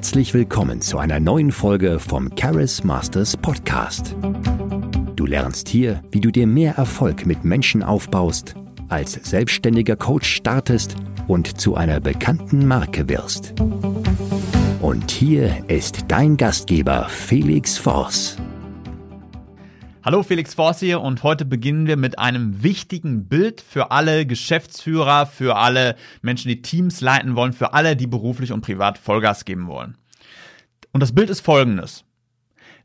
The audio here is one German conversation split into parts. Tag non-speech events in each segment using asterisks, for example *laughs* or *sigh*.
Herzlich willkommen zu einer neuen Folge vom Charis Masters Podcast. Du lernst hier, wie du dir mehr Erfolg mit Menschen aufbaust, als selbstständiger Coach startest und zu einer bekannten Marke wirst. Und hier ist dein Gastgeber Felix Voss. Hallo, Felix Voss hier und heute beginnen wir mit einem wichtigen Bild für alle Geschäftsführer, für alle Menschen, die Teams leiten wollen, für alle, die beruflich und privat Vollgas geben wollen. Und das Bild ist folgendes.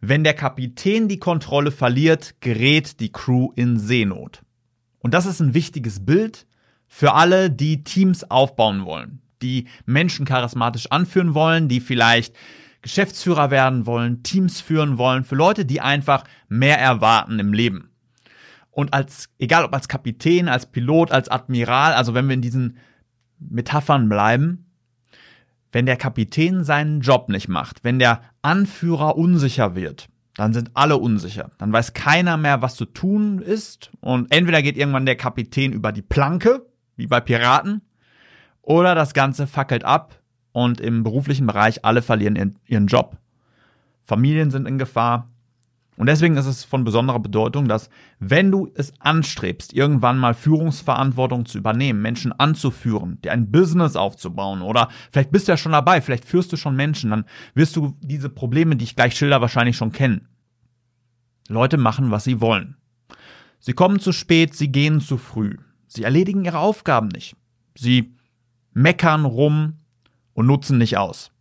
Wenn der Kapitän die Kontrolle verliert, gerät die Crew in Seenot. Und das ist ein wichtiges Bild für alle, die Teams aufbauen wollen, die Menschen charismatisch anführen wollen, die vielleicht Geschäftsführer werden wollen, Teams führen wollen, für Leute, die einfach mehr erwarten im Leben. Und als, egal ob als Kapitän, als Pilot, als Admiral, also wenn wir in diesen Metaphern bleiben, wenn der Kapitän seinen Job nicht macht, wenn der Anführer unsicher wird, dann sind alle unsicher. Dann weiß keiner mehr, was zu tun ist. Und entweder geht irgendwann der Kapitän über die Planke, wie bei Piraten, oder das Ganze fackelt ab und im beruflichen Bereich alle verlieren ihren, Job. Familien sind in Gefahr. Und deswegen ist es von besonderer Bedeutung, dass wenn du es anstrebst, irgendwann mal Führungsverantwortung zu übernehmen, Menschen anzuführen, dir ein Business aufzubauen oder vielleicht bist du ja schon dabei, vielleicht führst du schon Menschen, dann wirst du diese Probleme, die ich gleich schilder, wahrscheinlich schon kennen. Leute machen, was sie wollen. Sie kommen zu spät, sie gehen zu früh. Sie erledigen ihre Aufgaben nicht. Sie meckern rum, und nutzen nicht aus.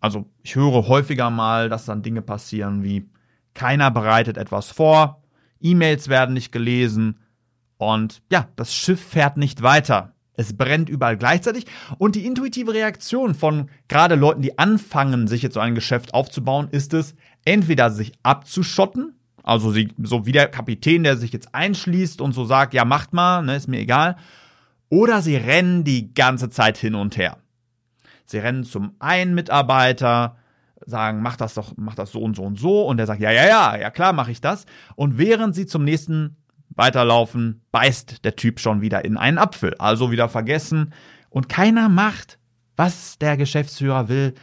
Also ich höre häufiger mal, dass dann Dinge passieren wie keiner bereitet etwas vor, E-Mails werden nicht gelesen und ja, das Schiff fährt nicht weiter. Es brennt überall gleichzeitig und die intuitive Reaktion von gerade Leuten, die anfangen, sich jetzt so ein Geschäft aufzubauen, ist es, entweder sich abzuschotten, also sie, so wie der Kapitän, der sich jetzt einschließt und so sagt, ja, macht mal, ne, ist mir egal, oder sie rennen die ganze Zeit hin und her. Sie rennen zum einen Mitarbeiter, sagen, mach das doch, mach das so und so und so. Und der sagt, ja, ja, ja, ja klar, mache ich das. Und während sie zum nächsten weiterlaufen, beißt der Typ schon wieder in einen Apfel. Also wieder vergessen. Und keiner macht, was der Geschäftsführer will.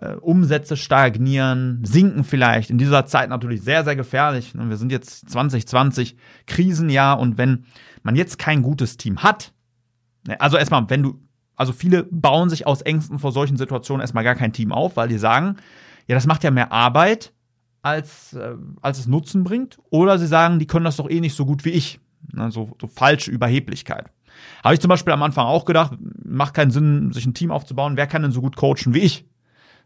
Äh, Umsätze stagnieren, sinken vielleicht. In dieser Zeit natürlich sehr, sehr gefährlich. Wir sind jetzt 2020, Krisenjahr. Und wenn man jetzt kein gutes Team hat, ne, also erstmal, wenn du also viele bauen sich aus Ängsten vor solchen Situationen erstmal gar kein Team auf, weil die sagen, ja, das macht ja mehr Arbeit, als, äh, als es Nutzen bringt. Oder sie sagen, die können das doch eh nicht so gut wie ich. Ne, so, so falsche Überheblichkeit. Habe ich zum Beispiel am Anfang auch gedacht, macht keinen Sinn, sich ein Team aufzubauen. Wer kann denn so gut coachen wie ich?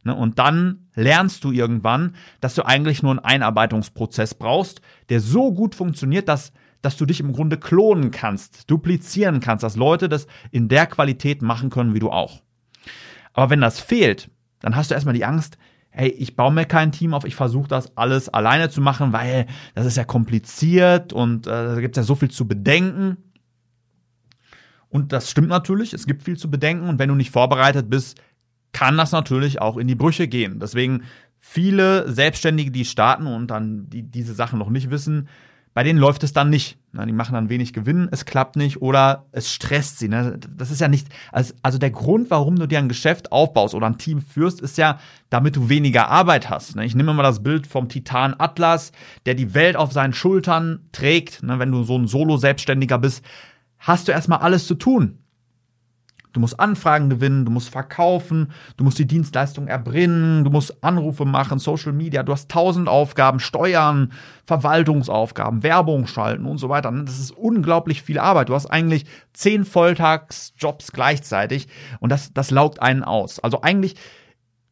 Ne, und dann lernst du irgendwann, dass du eigentlich nur einen Einarbeitungsprozess brauchst, der so gut funktioniert, dass dass du dich im Grunde klonen kannst, duplizieren kannst, dass Leute das in der Qualität machen können wie du auch. Aber wenn das fehlt, dann hast du erstmal die Angst, hey, ich baue mir kein Team auf, ich versuche das alles alleine zu machen, weil das ist ja kompliziert und äh, da gibt es ja so viel zu bedenken. Und das stimmt natürlich, es gibt viel zu bedenken und wenn du nicht vorbereitet bist, kann das natürlich auch in die Brüche gehen. Deswegen viele Selbstständige, die starten und dann die diese Sachen noch nicht wissen, bei denen läuft es dann nicht. die machen dann wenig Gewinn, es klappt nicht oder es stresst sie. Ne? Das ist ja nicht, also der Grund, warum du dir ein Geschäft aufbaust oder ein Team führst, ist ja, damit du weniger Arbeit hast. Ne? Ich nehme mal das Bild vom Titan Atlas, der die Welt auf seinen Schultern trägt. Ne? Wenn du so ein Solo-Selbstständiger bist, hast du erstmal alles zu tun. Du musst Anfragen gewinnen, du musst verkaufen, du musst die Dienstleistung erbringen, du musst Anrufe machen, Social Media, du hast tausend Aufgaben, Steuern, Verwaltungsaufgaben, Werbung schalten und so weiter. Das ist unglaublich viel Arbeit. Du hast eigentlich zehn Volltagsjobs gleichzeitig und das, das laugt einen aus. Also eigentlich,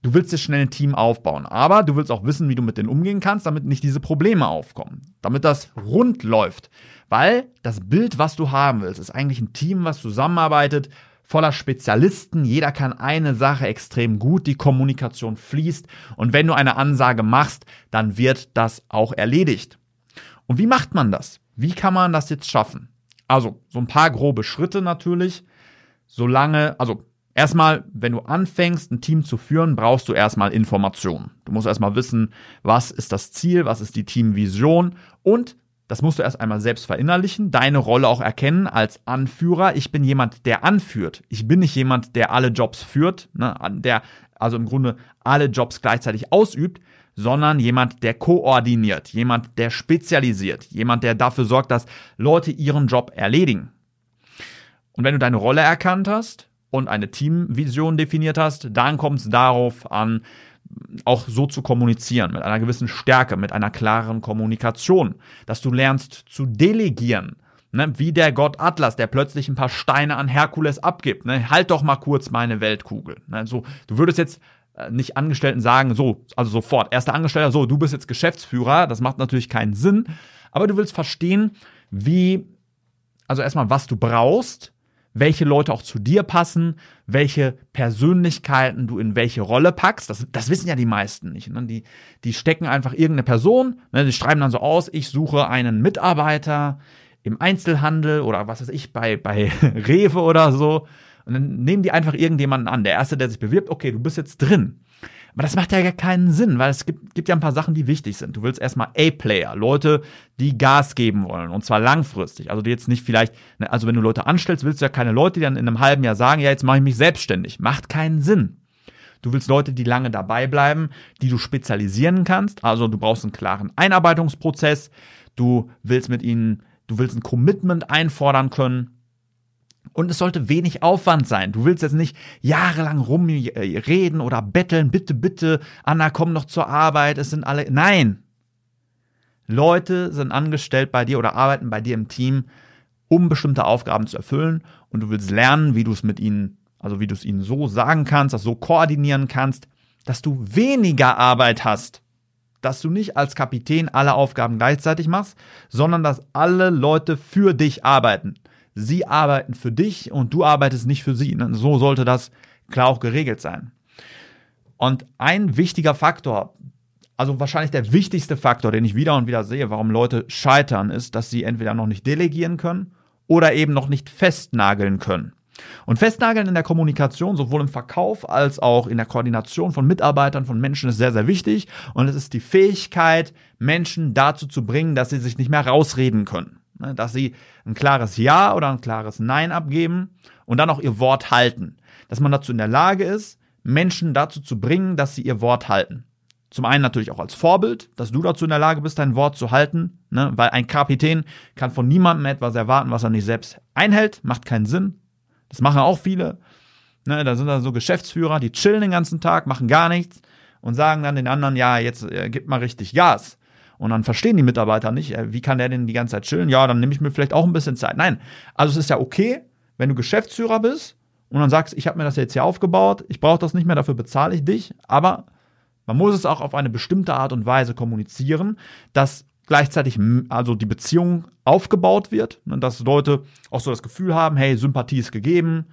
du willst dir schnell ein Team aufbauen, aber du willst auch wissen, wie du mit denen umgehen kannst, damit nicht diese Probleme aufkommen, damit das rund läuft. Weil das Bild, was du haben willst, ist eigentlich ein Team, was zusammenarbeitet, voller Spezialisten. Jeder kann eine Sache extrem gut. Die Kommunikation fließt. Und wenn du eine Ansage machst, dann wird das auch erledigt. Und wie macht man das? Wie kann man das jetzt schaffen? Also, so ein paar grobe Schritte natürlich. Solange, also erstmal, wenn du anfängst, ein Team zu führen, brauchst du erstmal Informationen. Du musst erstmal wissen, was ist das Ziel, was ist die Teamvision und Das musst du erst einmal selbst verinnerlichen, deine Rolle auch erkennen als Anführer. Ich bin jemand, der anführt. Ich bin nicht jemand, der alle Jobs führt, ne, der also im Grunde alle Jobs gleichzeitig ausübt, sondern jemand, der koordiniert, jemand, der spezialisiert, jemand, der dafür sorgt, dass Leute ihren Job erledigen. Und wenn du deine Rolle erkannt hast und eine Teamvision definiert hast, dann kommt es darauf an, auch so zu kommunizieren, mit einer gewissen Stärke, mit einer klaren Kommunikation, dass du lernst zu delegieren. Ne, wie der Gott Atlas, der plötzlich ein paar Steine an Herkules abgibt. Ne, halt doch mal kurz meine Weltkugel. Ne, so, du würdest jetzt äh, nicht Angestellten sagen, so, also sofort, erster Angestellter, so, du bist jetzt Geschäftsführer, das macht natürlich keinen Sinn, aber du willst verstehen, wie, also erstmal, was du brauchst, welche Leute auch zu dir passen, welche Persönlichkeiten du in welche Rolle packst. Das, das wissen ja die meisten nicht. Ne? Die, die stecken einfach irgendeine Person, ne? die schreiben dann so aus, ich suche einen Mitarbeiter im Einzelhandel oder was weiß ich, bei, bei *laughs* Rewe oder so. Und dann nehmen die einfach irgendjemanden an. Der Erste, der sich bewirbt, okay, du bist jetzt drin. Aber das macht ja gar keinen Sinn, weil es gibt, gibt ja ein paar Sachen, die wichtig sind. Du willst erstmal A-Player, Leute, die Gas geben wollen und zwar langfristig. Also die jetzt nicht vielleicht, ne, also wenn du Leute anstellst, willst du ja keine Leute, die dann in einem halben Jahr sagen, ja, jetzt mache ich mich selbstständig. Macht keinen Sinn. Du willst Leute, die lange dabei bleiben, die du spezialisieren kannst. Also du brauchst einen klaren Einarbeitungsprozess. Du willst mit ihnen, du willst ein Commitment einfordern können. Und es sollte wenig Aufwand sein. Du willst jetzt nicht jahrelang rumreden oder betteln, bitte, bitte, Anna, komm noch zur Arbeit, es sind alle. Nein! Leute sind angestellt bei dir oder arbeiten bei dir im Team, um bestimmte Aufgaben zu erfüllen und du willst lernen, wie du es mit ihnen, also wie du es ihnen so sagen kannst, das so koordinieren kannst, dass du weniger Arbeit hast. Dass du nicht als Kapitän alle Aufgaben gleichzeitig machst, sondern dass alle Leute für dich arbeiten sie arbeiten für dich und du arbeitest nicht für sie. Ne? So sollte das klar auch geregelt sein. Und ein wichtiger Faktor, also wahrscheinlich der wichtigste Faktor, den ich wieder und wieder sehe, warum Leute scheitern, ist, dass sie entweder noch nicht delegieren können oder eben noch nicht festnageln können. Und Festnageln in der Kommunikation, sowohl im Verkauf als auch in der Koordination von Mitarbeitern, von Menschen, ist sehr, sehr wichtig. Und es ist die Fähigkeit, Menschen dazu zu bringen, dass sie sich nicht mehr rausreden können. Ne, dass sie ein klares Ja oder ein klares Nein abgeben und dann auch ihr Wort halten. Dass man dazu in der Lage ist, Menschen dazu zu bringen, dass sie ihr Wort halten. Zum einen natürlich auch als Vorbild, dass du dazu in der Lage bist, dein Wort zu halten, ne? weil ein Kapitän kann von niemandem etwas erwarten, was er nicht selbst einhält, macht keinen Sinn. Das machen auch viele. Ne? Da sind dann so Geschäftsführer, die chillen den ganzen Tag, machen gar nichts und sagen dann den anderen, ja, jetzt äh, gib mal richtig Gas. Und dann verstehen die Mitarbeiter nicht, äh, wie kann der denn die ganze Zeit chillen? Ja, dann nehme ich mir vielleicht auch ein bisschen Zeit. Nein, also es ist ja okay, wenn du Geschäftsführer bist und dann sagst, ich habe mir das jetzt hier aufgebaut, ich brauche das nicht mehr, dafür bezahle ich dich, aber man muss es auch auf eine bestimmte Art und Weise kommunizieren, dass gleichzeitig also die Beziehung aufgebaut wird, und ne, dass Leute auch so das Gefühl haben, hey, Sympathie ist gegeben,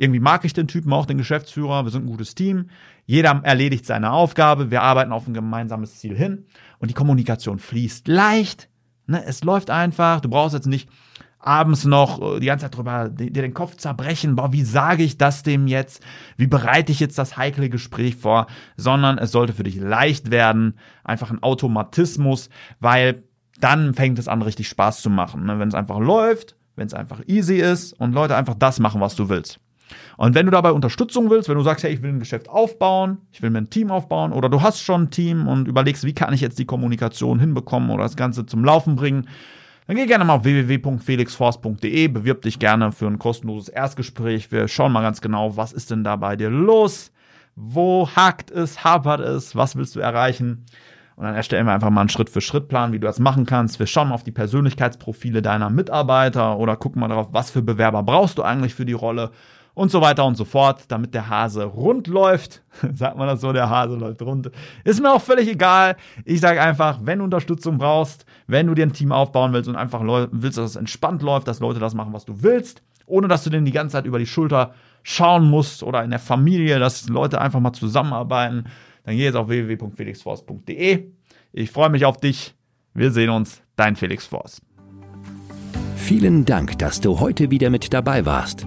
irgendwie mag ich den Typen auch, den Geschäftsführer, wir sind ein gutes Team, jeder erledigt seine Aufgabe, wir arbeiten auf ein gemeinsames Ziel hin und die Kommunikation fließt leicht. Ne? Es läuft einfach. Du brauchst jetzt nicht abends noch äh, die ganze Zeit drüber dir den Kopf zerbrechen, boah, wie sage ich das dem jetzt? Wie bereite ich jetzt das heikle Gespräch vor? Sondern es sollte für dich leicht werden, einfach ein Automatismus, weil dann fängt es an, richtig Spaß zu machen. Ne? Wenn es einfach läuft, wenn es einfach easy ist und Leute einfach das machen, was du willst. Und wenn du dabei Unterstützung willst, wenn du sagst, hey, ich will ein Geschäft aufbauen, ich will mir ein Team aufbauen oder du hast schon ein Team und überlegst, wie kann ich jetzt die Kommunikation hinbekommen oder das Ganze zum Laufen bringen, dann geh gerne mal auf www.felixforce.de, bewirb dich gerne für ein kostenloses Erstgespräch. Wir schauen mal ganz genau, was ist denn da bei dir los? Wo hakt es, hapert es, was willst du erreichen? Und dann erstellen wir einfach mal einen Schritt-für-Schritt-Plan, wie du das machen kannst. Wir schauen mal auf die Persönlichkeitsprofile deiner Mitarbeiter oder gucken mal darauf, was für Bewerber brauchst du eigentlich für die Rolle und so weiter und so fort, damit der Hase rund läuft. *laughs* Sagt man das so, der Hase läuft rund. Ist mir auch völlig egal. Ich sage einfach, wenn du Unterstützung brauchst, wenn du dir ein Team aufbauen willst und einfach willst, dass es entspannt läuft, dass Leute das machen, was du willst, ohne dass du denen die ganze Zeit über die Schulter schauen musst oder in der Familie, dass Leute einfach mal zusammenarbeiten, dann geh jetzt auf www.felixforce.de. Ich freue mich auf dich. Wir sehen uns. Dein Felix Force. Vielen Dank, dass du heute wieder mit dabei warst.